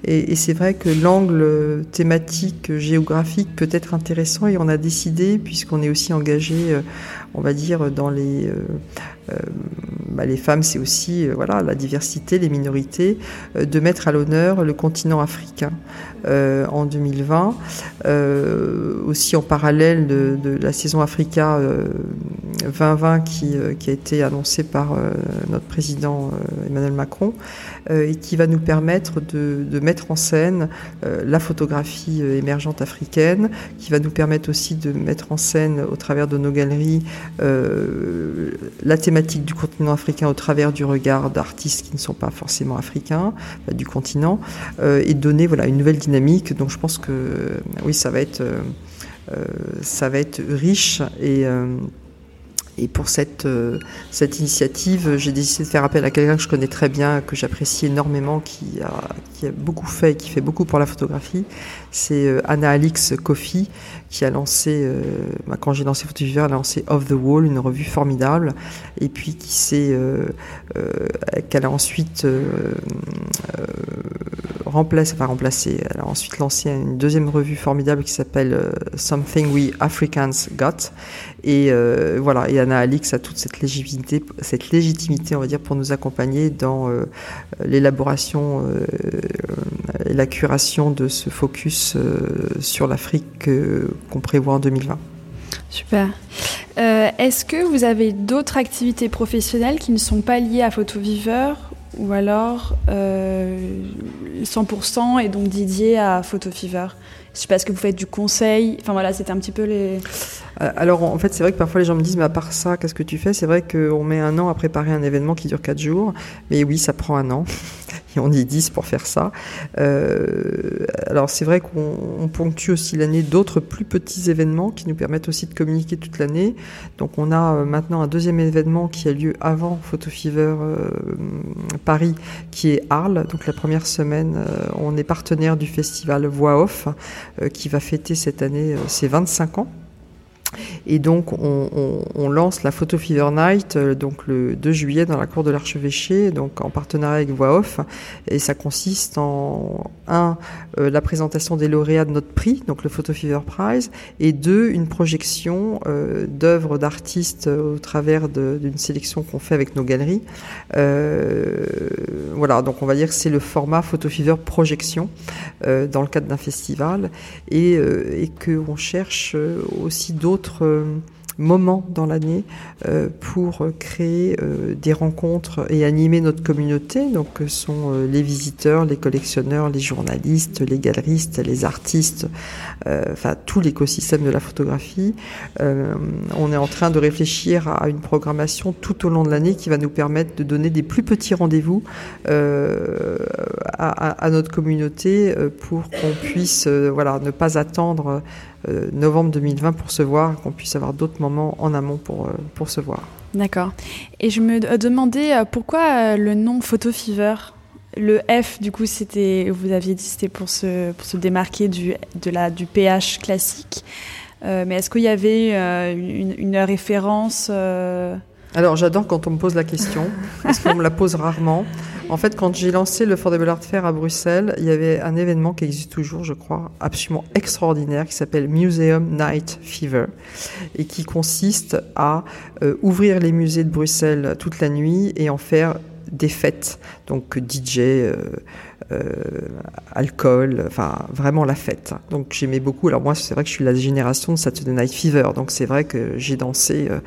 Et, c'est vrai que l'angle thématique géographique peut être intéressant et on a décidé, puisqu'on est aussi engagé, on va dire, dans les bah, les femmes, c'est aussi euh, voilà la diversité, les minorités, euh, de mettre à l'honneur le continent africain en 2020. aussi en parallèle de, la saison Africa 2020 qui, qui, a été annoncée par notre président Emmanuel Macron et qui va nous permettre de, mettre en scène la photographie émergente africaine, qui va nous permettre aussi de mettre en scène au travers de nos galeries la thématique du continent africain au travers du regard d'artistes qui ne sont pas forcément africains, euh, du continent, euh, et donner voilà, une nouvelle dynamique. Donc je pense que oui, ça va être, euh, ça va être riche et et pour cette, cette initiative, j'ai décidé de faire appel à quelqu'un que je connais très bien, que j'apprécie énormément, qui a, qui a beaucoup fait qui fait beaucoup pour la photographie. C'est Anna Alix Kofi, qui a lancé, euh, bah, quand j'ai lancé Photoviveur, elle a lancé Off the Wall, une revue formidable, et puis qui s'est, euh, euh, qu'elle a ensuite remplacé, enfin remplacé, elle a ensuite lancé une deuxième revue formidable qui s'appelle Something We Africans Got, et voilà, et Anna Alix a toute cette légitimité, cette légitimité, on va dire, pour nous accompagner dans l'élaboration et la curation de ce focus sur l'Afrique qu'on prévoit en 2020. Super. Euh, est-ce que vous avez d'autres activités professionnelles qui ne sont pas liées à Photoviveur ou alors 100% est donc dédié à Photo Fever je sais pas, ce que vous faites du conseil Enfin voilà, c'était un petit peu les. Alors en fait, c'est vrai que parfois les gens me disent, mais à part ça, qu'est-ce que tu fais? C'est vrai qu'on met un an à préparer un événement qui dure 4 jours, mais oui, ça prend un an. on y 10 pour faire ça. Euh, alors c'est vrai qu'on ponctue aussi l'année d'autres plus petits événements qui nous permettent aussi de communiquer toute l'année. Donc on a euh, maintenant un deuxième événement qui a lieu avant Photo Fever euh, Paris, qui est Arles. Donc la première semaine, on est partenaire du festival Voix Off, qui va fêter cette année ses 25 ans. Et donc, on, lance la Photo Fever Night euh, donc le 2 juillet dans la cour de l'archevêché, donc en partenariat avec Voix Off. Et ça consiste en un, euh, la présentation des lauréats de notre prix, donc le Photo Fever Prize, et deux, une projection euh, d'œuvres d'artistes au travers d'une sélection qu'on fait avec nos galeries. voilà, donc on va dire que c'est le format Photo Fever projection dans le cadre d'un festival, et, et qu'on cherche aussi d'autres euh, moments dans l'année euh, pour créer euh, des rencontres et animer notre communauté. Donc, ce sont les visiteurs, les collectionneurs, les journalistes, les galeristes, les artistes, enfin tout l'écosystème de la photographie. on est en train de réfléchir à une programmation tout au long de l'année qui va nous permettre de donner des plus petits rendez-vous à, notre communauté pour qu'on puisse voilà, ne pas attendre euh, novembre 2020 pour se voir, qu'on puisse avoir d'autres moments en amont pour, euh, pour se voir. D'accord. Et je me demandais euh, pourquoi le nom Photo Fever? Le F, du coup, c'était, vous aviez dit, c'était pour se, pour se démarquer du, de la, du pH classique. mais est-ce qu'il y avait une, référence Alors, j'adore quand on me pose la question, parce qu'on me la pose rarement. En fait, quand j'ai lancé le Fordable Art Fair à Bruxelles, il y avait un événement qui existe toujours, je crois, absolument extraordinaire, qui s'appelle Museum Night Fever, et qui consiste à euh, ouvrir les musées de Bruxelles toute la nuit et en faire des fêtes, donc DJ, euh, alcool, enfin vraiment la fête. Donc j'aimais beaucoup. Alors moi, c'est vrai que je suis la génération de Saturday Night Fever, donc c'est vrai que j'ai dansé euh,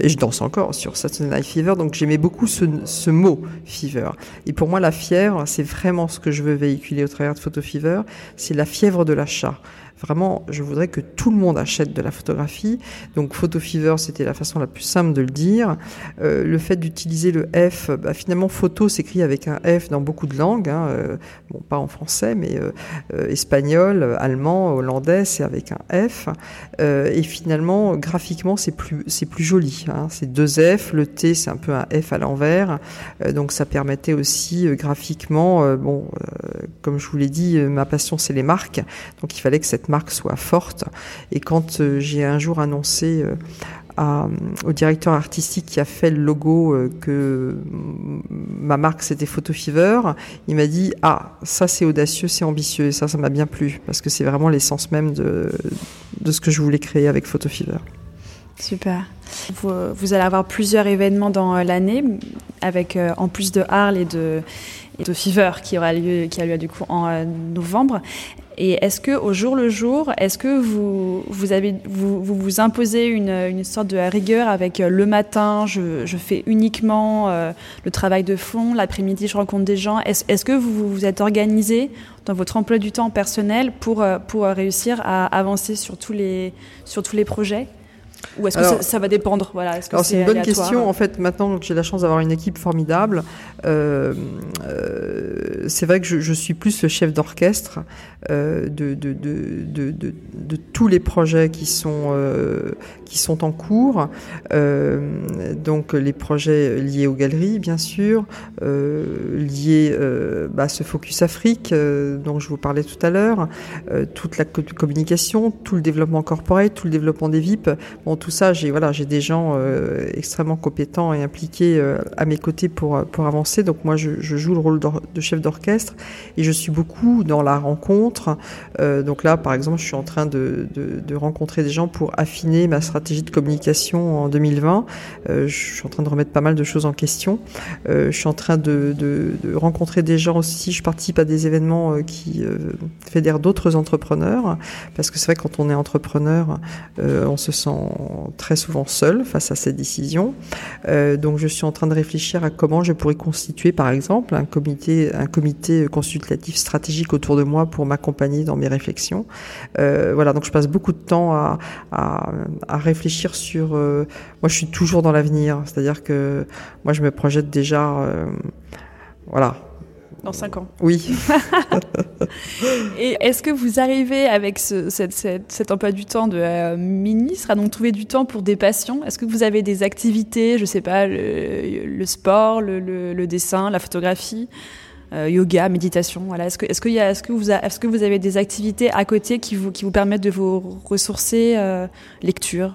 et je danse encore sur Saturday Night Fever. Donc j'aimais beaucoup ce, ce, mot fever. Et pour moi, la fièvre, c'est vraiment ce que je veux véhiculer au travers de Photo Fever. C'est la fièvre de l'achat. Vraiment, je voudrais que tout le monde achète de la photographie. Donc, Photo Fever, c'était la façon la plus simple de le dire. Euh, le fait d'utiliser le F, bah, finalement, photo s'écrit avec un F dans beaucoup de langues. Hein, euh, bon, pas en français, mais euh, espagnol, allemand, hollandais, c'est avec un F. et finalement, graphiquement, c'est plus, c'est plus joli. Hein, c'est deux F. Le T, c'est un peu un F à l'envers. donc, ça permettait aussi graphiquement, bon, comme je vous l'ai dit, ma passion, c'est les marques. Donc, il fallait que cette marque soit forte. Et quand euh, j'ai un jour annoncé euh, au directeur artistique qui a fait le logo euh, que ma marque c'était Photo Fever, il m'a dit ah ça c'est audacieux, c'est ambitieux et ça ça m'a bien plu parce que c'est vraiment l'essence même de, de ce que je voulais créer avec Photo Fever. Super. Vous, vous, allez avoir plusieurs événements dans l'année, avec en plus de Arles et de, et de Fever qui aura lieu, qui a lieu du coup en novembre. Et est-ce que au jour le jour, est-ce que vous vous avez vous vous, imposez une, une, sorte de rigueur avec euh, le matin, je, je fais uniquement euh, le travail de fond, l'après-midi je rencontre des gens. Est-ce est que vous vous êtes organisé dans votre emploi du temps personnel pour euh, pour réussir à avancer sur tous les sur tous les projets? Ou est-ce que ça, va dépendre voilà, c'est une bonne question. En fait, maintenant que j'ai la chance d'avoir une équipe formidable, euh, euh, c'est vrai que je, je, suis plus le chef d'orchestre euh, de, de, de, de, tous les projets qui sont, euh, qui sont en cours. Euh, donc les projets liés aux galeries, bien sûr, liés bah, à ce Focus Afrique dont je vous parlais tout à l'heure, toute la communication, tout le développement corporel, tout le développement des VIP. Bon, tout ça, j'ai voilà, j'ai des gens extrêmement compétents et impliqués à mes côtés pour, pour avancer. Donc moi, je, joue le rôle de chef d'orchestre et je suis beaucoup dans la rencontre euh, donc là, par exemple, je suis en train de, rencontrer des gens pour affiner ma stratégie de communication en 2020. Euh, je suis en train de remettre pas mal de choses en question. Euh, je suis en train de, rencontrer des gens aussi. Je participe à des événements qui fédèrent d'autres entrepreneurs, parce que c'est vrai quand on est entrepreneur, on se sent très souvent seule face à ces décisions. Euh, donc je suis en train de réfléchir à comment je pourrais constituer, par exemple, un comité, un comité consultatif stratégique autour de moi pour m'accompagner dans mes réflexions. Euh, voilà, donc je passe beaucoup de temps à, réfléchir sur. Euh, moi, je suis toujours dans l'avenir, c'est-à-dire que moi, je me projette déjà. Voilà, dans 5 ans. Oui. et est-ce que vous arrivez avec ce, cette, cette, cet emploi du temps de euh, ministre à donc trouver du temps pour des passions? Est-ce que vous avez des activités, je sais pas, le, le sport, le, le, le, dessin, la photographie euh, yoga, méditation, voilà. Est-ce que, est-ce, y a, est-ce, que vous est-ce que vous avez des activités à côté qui vous, qui vous permettent de vous ressourcer, euh, lecture,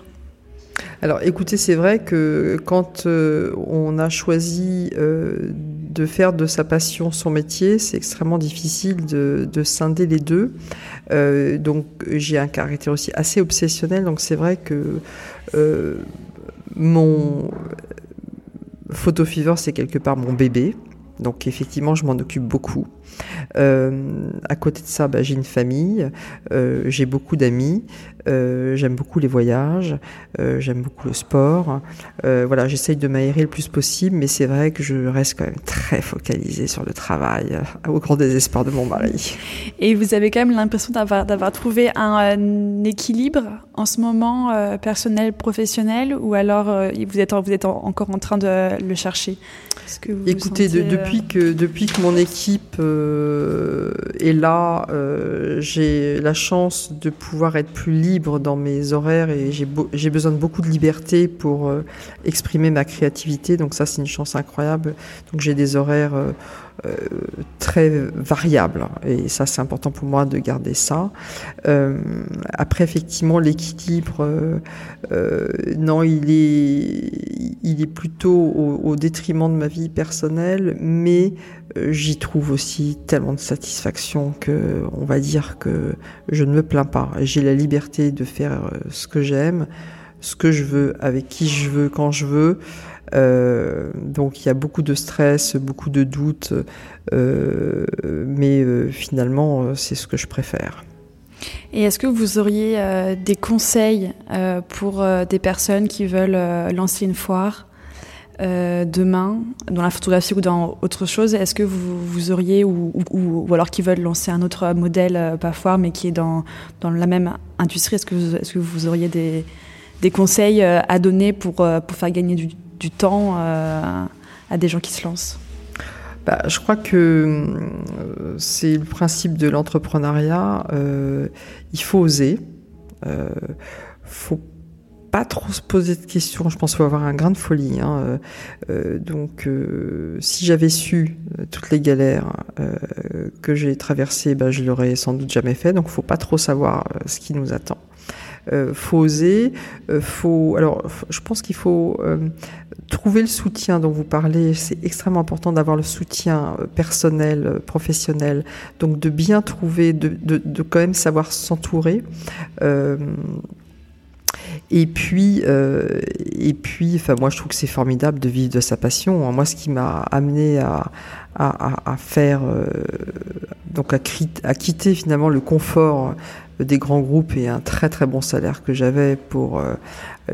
alors écoutez, c'est vrai que quand euh, on a choisi euh, de faire de sa passion son métier, c'est extrêmement difficile de, de, scinder les deux. Euh, donc j'ai un caractère aussi assez obsessionnel, donc c'est vrai que mon photo fever c'est quelque part mon bébé. Donc effectivement, je m'en occupe beaucoup. Euh, à côté de ça, bah, j'ai une famille, euh, j'ai beaucoup d'amis, euh, j'aime beaucoup les voyages, j'aime beaucoup le sport. Voilà, j'essaye de m'aérer le plus possible, mais c'est vrai que je reste quand même très focalisée sur le travail, au grand désespoir de mon mari. Et vous avez quand même l'impression d'avoir trouvé un, un, équilibre en ce moment personnel professionnel, ou alors vous êtes vous êtes encore en train de le chercher? Que vous Écoutez, sentez, de, depuis que depuis que mon équipe euh, est là, euh, j'ai la chance de pouvoir être plus libre dans mes horaires et j'ai be besoin de beaucoup de liberté pour euh, exprimer ma créativité. Donc ça, c'est une chance incroyable. Donc j'ai des horaires euh, très variable et ça c'est important pour moi de garder ça. Euh, après effectivement l'équilibre, euh, euh, non il est il est plutôt au, au, détriment de ma vie personnelle, mais euh, j'y trouve aussi tellement de satisfaction que on va dire que je ne me plains pas. J'ai la liberté de faire ce que j'aime, ce que je veux, avec qui je veux, quand je veux. Euh, donc il y a beaucoup de stress, beaucoup de doutes, euh, mais euh, finalement c'est ce que je préfère. Et est-ce que vous auriez des conseils pour des personnes qui veulent lancer une foire demain dans la photographie ou dans autre chose? Est-ce que vous, vous auriez, ou, ou, alors qui veulent lancer un autre modèle, pas foire, mais qui est dans, dans la même industrie, est-ce que, est que vous auriez des, des conseils à donner pour, pour faire gagner du, du temps euh, à des gens qui se lancent bah, je crois que euh, c'est le principe de l'entrepreneuriat. Euh, il faut oser. Euh, faut pas trop se poser de questions. Je pense qu'il faut avoir un grain de folie. Hein. Donc, si j'avais su toutes les galères que j'ai traversées, bah, je l'aurais sans doute jamais fait. Donc, faut pas trop savoir ce qui nous attend faut oser, euh, faut. Alors, je pense qu'il faut euh, trouver le soutien dont vous parlez. C'est extrêmement important d'avoir le soutien euh, personnel, euh, professionnel. Donc, de bien trouver, de, de, quand même savoir s'entourer. Euh, et puis, euh, et puis, enfin, moi, je trouve que c'est formidable de vivre de sa passion. Moi, ce qui m'a amené à, à, faire, euh, donc à, quitter finalement le confort des grands groupes et un très très bon salaire que j'avais pour euh,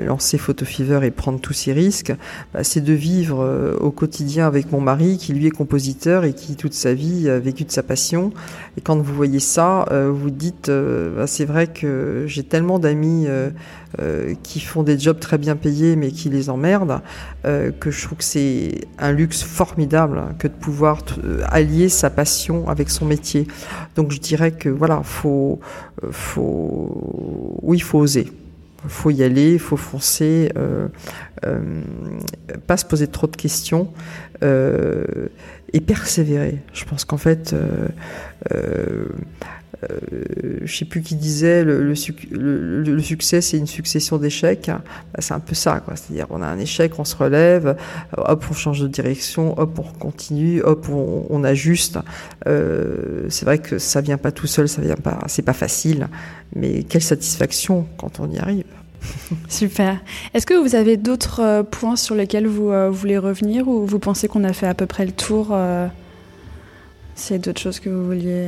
lancer Photo Fever et prendre tous ces risques, bah, c'est de vivre euh, au quotidien avec mon mari qui lui est compositeur et qui toute sa vie a vécu de sa passion. Et quand vous voyez ça, euh, vous dites, euh, bah, c'est vrai que j'ai tellement d'amis qui font des jobs très bien payés mais qui les emmerdent, que je trouve que c'est un luxe formidable que de pouvoir allier sa passion avec son métier. Donc je dirais que voilà, faut, faut, oui, faut oser faut y aller, il faut foncer, euh, euh, pas se poser trop de questions euh, et persévérer. Je pense qu'en fait, je sais plus qui disait le, succès c'est une succession d'échecs. Bah, c'est un peu ça, quoi. C'est-à-dire on a un échec, on se relève, hop on change de direction, hop on continue, hop on, ajuste. c'est vrai que ça vient pas tout seul, ça vient pas, c'est pas facile, mais quelle satisfaction quand on y arrive. Super. Est-ce que vous avez d'autres euh, points sur lesquels vous euh, voulez revenir ou vous pensez qu'on a fait à peu près le tour euh, a d'autres choses que vous vouliez?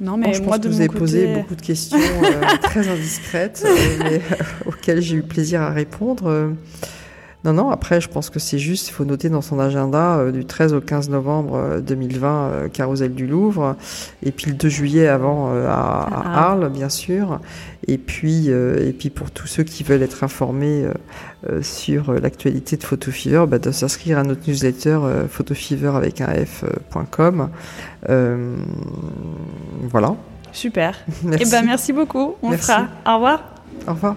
Non, mais Bon, je moi pense de que vous avez côté. posé beaucoup de questions euh, très indiscrètes, mais auxquelles j'ai eu plaisir à répondre. Euh, Non, non, après, je pense que c'est juste, il faut noter dans son agenda euh, du 13 au 15 novembre euh, 2020, euh, Carousel du Louvre, et puis le 2 juillet avant euh, à, Arles. Bien sûr, et puis, euh, et puis pour tous ceux qui veulent être informés euh, euh, sur euh, l'actualité de Photofever, bah, de s'inscrire à notre newsletter euh, photofever avec un f.com. Euh, voilà. Super. Merci. Eh ben, merci beaucoup. On Merci. fera. Au revoir. Au revoir.